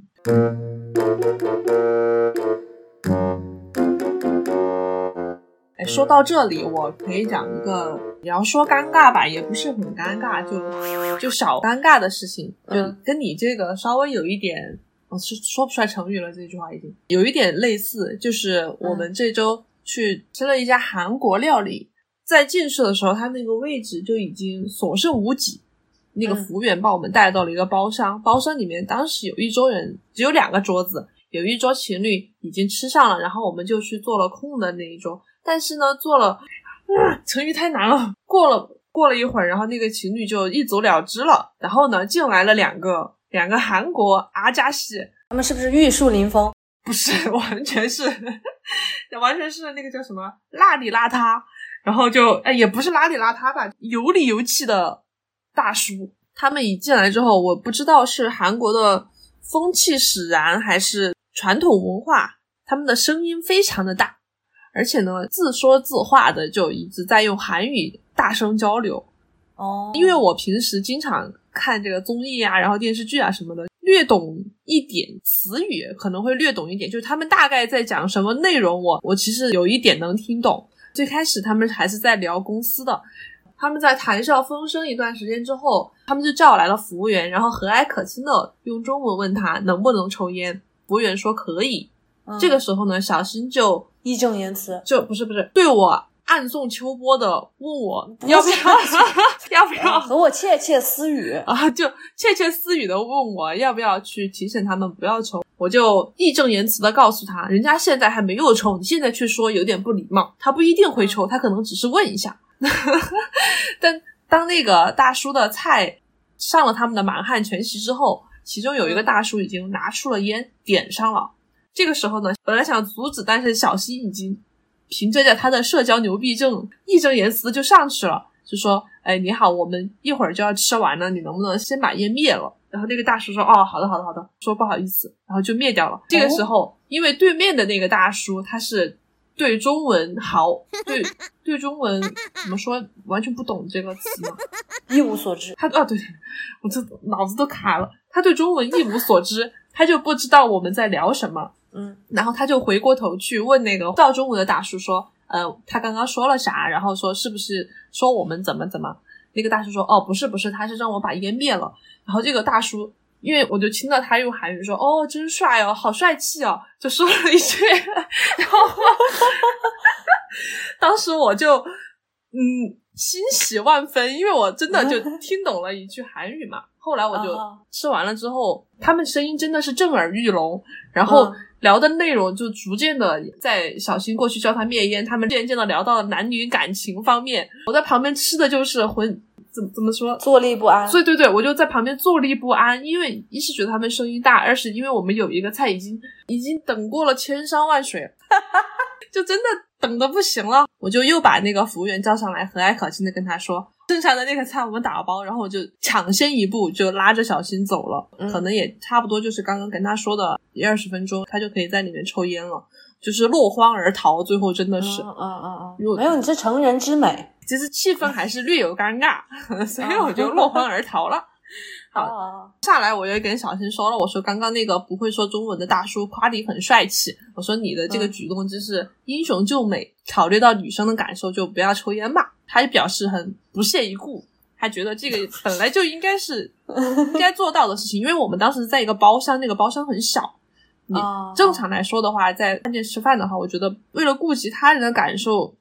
哎，说到这里，我可以讲一个，你要说尴尬吧，也不是很尴尬，就就少尴尬的事情，就跟你这个稍微有一点，我是说不出来成语了，这句话已经有一点类似，就是我们这周去吃了一家韩国料理，在进去的时候，他那个位置就已经所剩无几。那个服务员把我们带到了一个包厢，包厢里面当时有一桌人，只有两个桌子，有一桌情侣已经吃上了，然后我们就去坐了空的那一桌。但是呢，坐了，成语太难了。过了过了一会儿，然后那个情侣就一走了之了。然后呢，进来了两个两个韩国阿加西，他们是不是玉树临风？不是，完全是，完全是那个叫什么邋里邋遢，然后就哎也不是邋里邋遢吧，油里油气的。大叔，他们一进来之后，我不知道是韩国的风气使然，还是传统文化，他们的声音非常的大，而且呢，自说自话的就一直在用韩语大声交流。哦，因为我平时经常看这个综艺啊，然后电视剧啊什么的，略懂一点词语，可能会略懂一点，就是他们大概在讲什么内容，我我其实有一点能听懂。最开始他们还是在聊公司的。他们在谈笑风生一段时间之后，他们就叫来了服务员，然后和蔼可亲的用中文问他能不能抽烟。服务员说可以。这个时候呢，小新就义正言辞，就不是不是对我暗送秋波的问我要不要 要不要和我窃窃私语啊？就窃窃私语的问我要不要去提醒他们不要抽。我就义正言辞的告诉他，人家现在还没有抽，你现在去说有点不礼貌。他不一定会抽，他可能只是问一下。但当那个大叔的菜上了他们的满汉全席之后，其中有一个大叔已经拿出了烟点上了。这个时候呢，本来想阻止，但是小新已经凭借着他的社交牛逼症，义正言辞就上去了，就说：“哎，你好，我们一会儿就要吃完了，你能不能先把烟灭了？”然后那个大叔说：“哦，好的，好的，好的。”说不好意思，然后就灭掉了。这个时候，因为对面的那个大叔他是。对中文好，对对中文怎么说？完全不懂这个词吗？一无所知。他啊，对，我这脑子都卡了。他对中文一无所知，他就不知道我们在聊什么。嗯，然后他就回过头去问那个道中文的大叔说：“呃，他刚刚说了啥？然后说是不是说我们怎么怎么？”那个大叔说：“哦，不是不是，他是让我把烟灭了。”然后这个大叔。因为我就听到他用韩语说：“哦，真帅哦，好帅气哦！”就说了一句，然后 当时我就嗯欣喜万分，因为我真的就 听懂了一句韩语嘛。后来我就吃完了之后，他们声音真的是震耳欲聋，然后聊的内容就逐渐的在小新过去叫他灭烟，他们渐渐的聊到了男女感情方面。我在旁边吃的就是浑。怎怎么说？坐立不安。对对对，我就在旁边坐立不安，因为一是觉得他们声音大，二是因为我们有一个菜已经已经等过了千山万水，就真的等的不行了。我就又把那个服务员叫上来，和蔼可亲的跟他说，剩下的那个菜我们打包，然后我就抢先一步就拉着小新走了，可能也差不多就是刚刚跟他说的一二十分钟，他就可以在里面抽烟了，就是落荒而逃。最后真的是，嗯嗯嗯，没有，你这成人之美。其实气氛还是略有尴尬，所以我就落荒而逃了。好，下来我又跟小新说了，我说刚刚那个不会说中文的大叔夸你很帅气，我说你的这个举动就是英雄救美，考虑到女生的感受就不要抽烟嘛。他就表示很不屑一顾，他觉得这个本来就应该是 应该做到的事情，因为我们当时在一个包厢，那个包厢很小，你正常来说的话，在饭店吃饭的话，我觉得为了顾及他人的感受。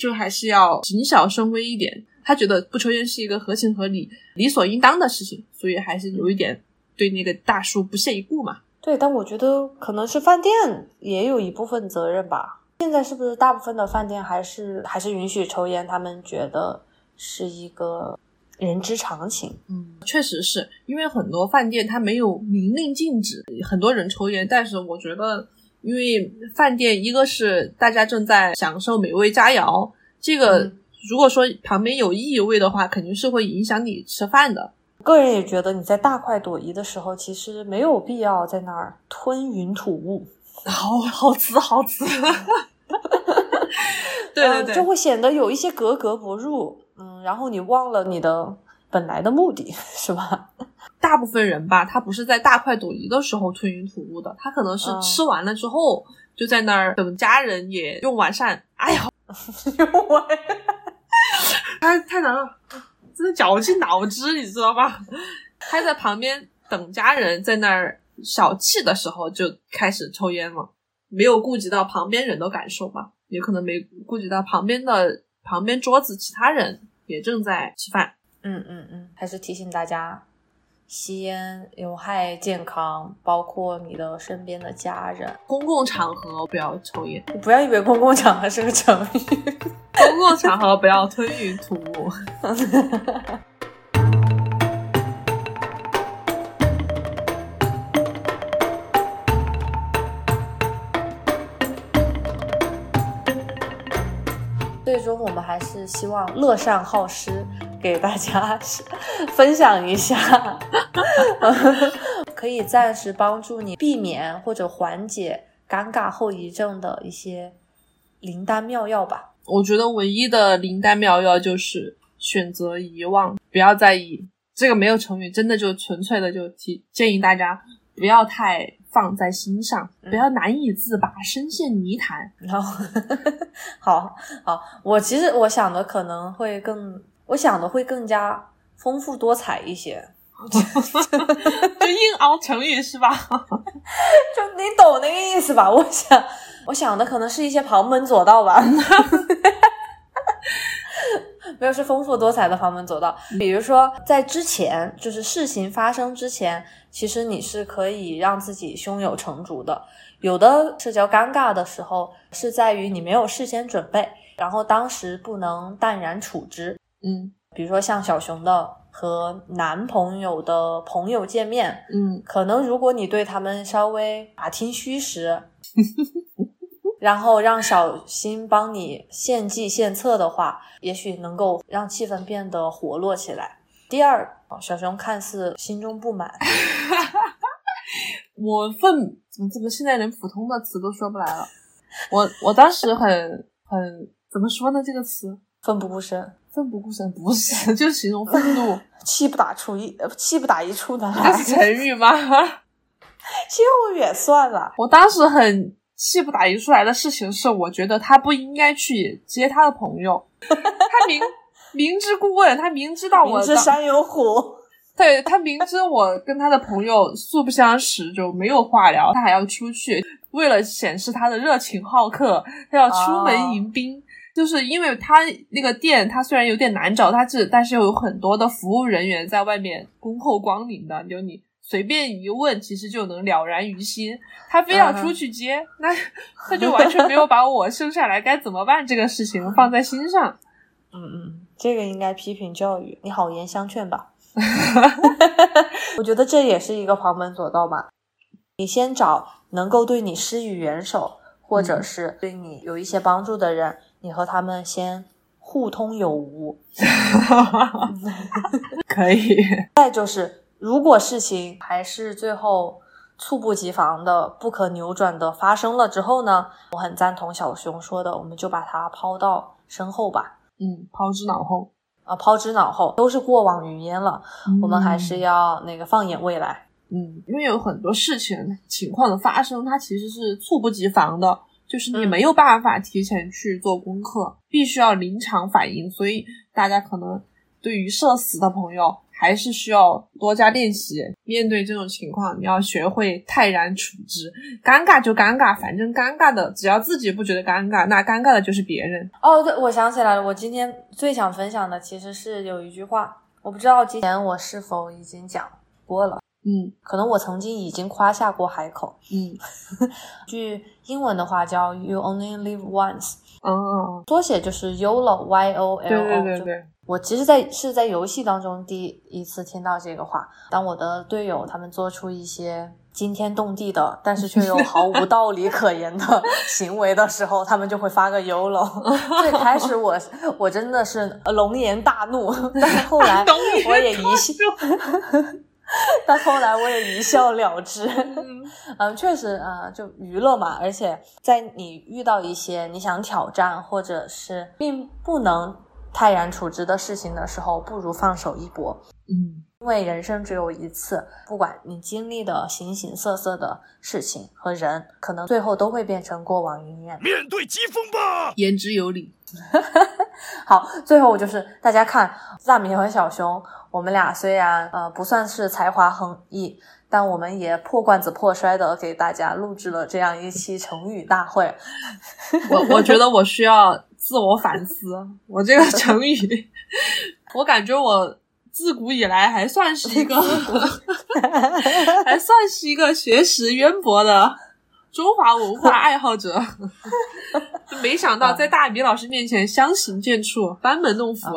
就还是要谨小慎微一点。他觉得不抽烟是一个合情合理、理所应当的事情，所以还是有一点对那个大叔不屑一顾嘛。对，但我觉得可能是饭店也有一部分责任吧。现在是不是大部分的饭店还是还是允许抽烟？他们觉得是一个人之常情。嗯，确实是因为很多饭店它没有明令禁止很多人抽烟，但是我觉得。因为饭店一个是大家正在享受美味佳肴，这个如果说旁边有异味的话，肯定是会影响你吃饭的。个人也觉得你在大快朵颐的时候，其实没有必要在那儿吞云吐雾。好好吃，好吃。对对对，就会显得有一些格格不入。嗯，然后你忘了你的本来的目的，是吧？大部分人吧，他不是在大快朵颐的时候吞云吐雾的，他可能是吃完了之后就在那儿等家人也用完膳。哎呀，用完，太太难了，真的绞尽脑汁，你知道吧？他在旁边等家人在那儿小憩的时候就开始抽烟了，没有顾及到旁边人的感受吧？也可能没顾及到旁边的旁边桌子其他人也正在吃饭。嗯嗯嗯，还是提醒大家。吸烟有害健康，包括你的身边的家人。公共场合不要抽烟，你不要以为公共场合是个成语。公共场合不要吞云吐雾。最终，我们还是希望乐善好施。给大家分享一下，可以暂时帮助你避免或者缓解尴尬后遗症的一些灵丹妙药吧。我觉得唯一的灵丹妙药就是选择遗忘，不要在意。这个没有成语，真的就纯粹的就提建议大家不要太放在心上，不要难以自拔，深陷泥潭。然后，好好，我其实我想的可能会更。我想的会更加丰富多彩一些，就硬凹成语是吧？就你懂那个意思吧？我想，我想的可能是一些旁门左道吧。没有是丰富多彩的旁门左道，比如说在之前，就是事情发生之前，其实你是可以让自己胸有成竹的。有的社交尴尬的时候，是在于你没有事先准备。然后当时不能淡然处之。嗯比如说像小熊的和男朋友的朋友见面，嗯可能如果你对他们稍微打听虚实，然后让小新帮你献计献策的话，也许能够让气氛变得活络起来。第二，小熊看似心中不满，我愤怎么怎么现在连普通的词都说不来了？我我当时很很怎么说呢？这个词奋不顾身，奋不顾身不是，就是形容愤怒，气不打出一呃气不打一处的这来，是成语吗？歇后语也算了。我当时很气不打一处来的事情是，我觉得他不应该去接他的朋友，他明明知故问，他明知道我当明知山有虎，对他明知我跟他的朋友素不相识，就没有话聊，他还要出去，为了显示他的热情好客，他要出门迎宾。就是因为他那个店，他虽然有点难找，他是但是有很多的服务人员在外面恭候光临的，就你随便一问，其实就能了然于心。他非要出去接，那他就完全没有把我生下来该怎么办这个事情放在心上。嗯嗯，这个应该批评教育，你好言相劝吧。我觉得这也是一个旁门左道吧。你先找能够对你施予援手，或者是对你有一些帮助的人，你和他们先互通有无。可以，再就是，如果事情还是最后猝不及防的、不可扭转的发生了之后呢，我很赞同小熊说的，我们就把它抛到身后吧。嗯，抛之脑后。啊，抛之脑后，都是过往云烟了。我们还是要那个放眼未来。嗯，因为有很多事情情况的发生，它其实是猝不及防的，就是你嗯没有办法提前去做功课，必须要临场反应。所以大家可能对于社死的朋友，还是需要多加练习。面对这种情况，你要学会泰然处之，尴尬就尴尬，反正尴尬的，只要自己不觉得尴尬，那尴尬的就是别人。哦，对，我想起来了，我今天最想分享的其实是有一句话，我不知道之前我是否已经讲过了，嗯可能我曾经已经夸下过海口。嗯 句英文的话叫 “You only live once”，嗯嗯，缩写就是 YOLO，Y O L O。对对对对，我其实在，是在游戏当中第一次听到这个话。当我的队友他们做出一些惊天动地的，但是却又毫无 道理可言的行为的时候，他们就会发个 YOLO。最开始我我真的是龙颜大怒，但是后来我也一笑，但后来我也一笑了之。嗯 嗯，确实啊、呃就娱乐嘛，而且在你遇到一些你想挑战或者是并不能泰然处之的事情的时候，不如放手一搏。嗯因为人生只有一次，不管你经历的形形色色的事情和人，可能最后都会变成过往云烟。面对疾风吧！言之有理。好，最后就是大家看大米和小熊，我们俩虽然呃不算是才华横溢，但我们也破罐子破摔的给大家录制了这样一期成语大会。我我觉得我需要自我反思，我这个 成语，我感觉我自古以来还算是一个，还算是一个学识渊博的中华文化爱好者，没想到在大米老师面前相形见绌，班门弄斧，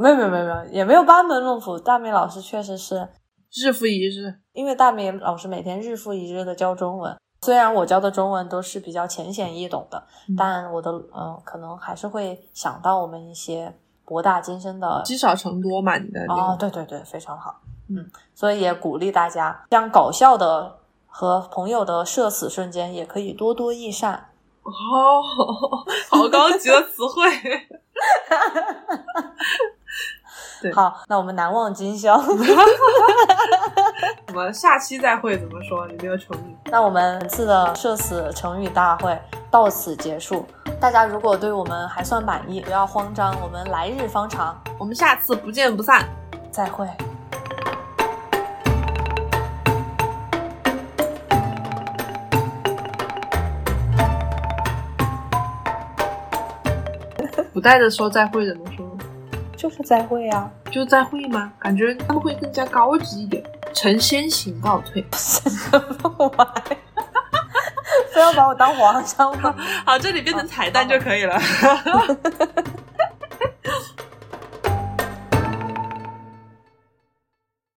没有没有没有没有，也没有班门弄斧。大明老师确实是日复一日。因为大明老师每天日复一日的教中文，虽然我教的中文都是比较浅显易懂的，嗯但我的呃可能还是会想到我们一些博大精深的积少成多嘛，你的哦，对对对，非常好。嗯，所以也鼓励大家，将搞笑的和朋友的社死瞬间，也可以多多益善。哦，好高级的词汇。对好，那我们难忘今宵。我们下期再会怎么说？你这个成语。那我们本次的社死成语大会到此结束。大家如果对我们还算满意，不要慌张，我们来日方长。我们下次不见不散。再会。不带着说再会怎么说？就是再会啊！就再会吗？感觉他们会更加高级一点，呈先行告退。什么玩意？非要把我当皇上吗？好，这里变成彩蛋就可以了。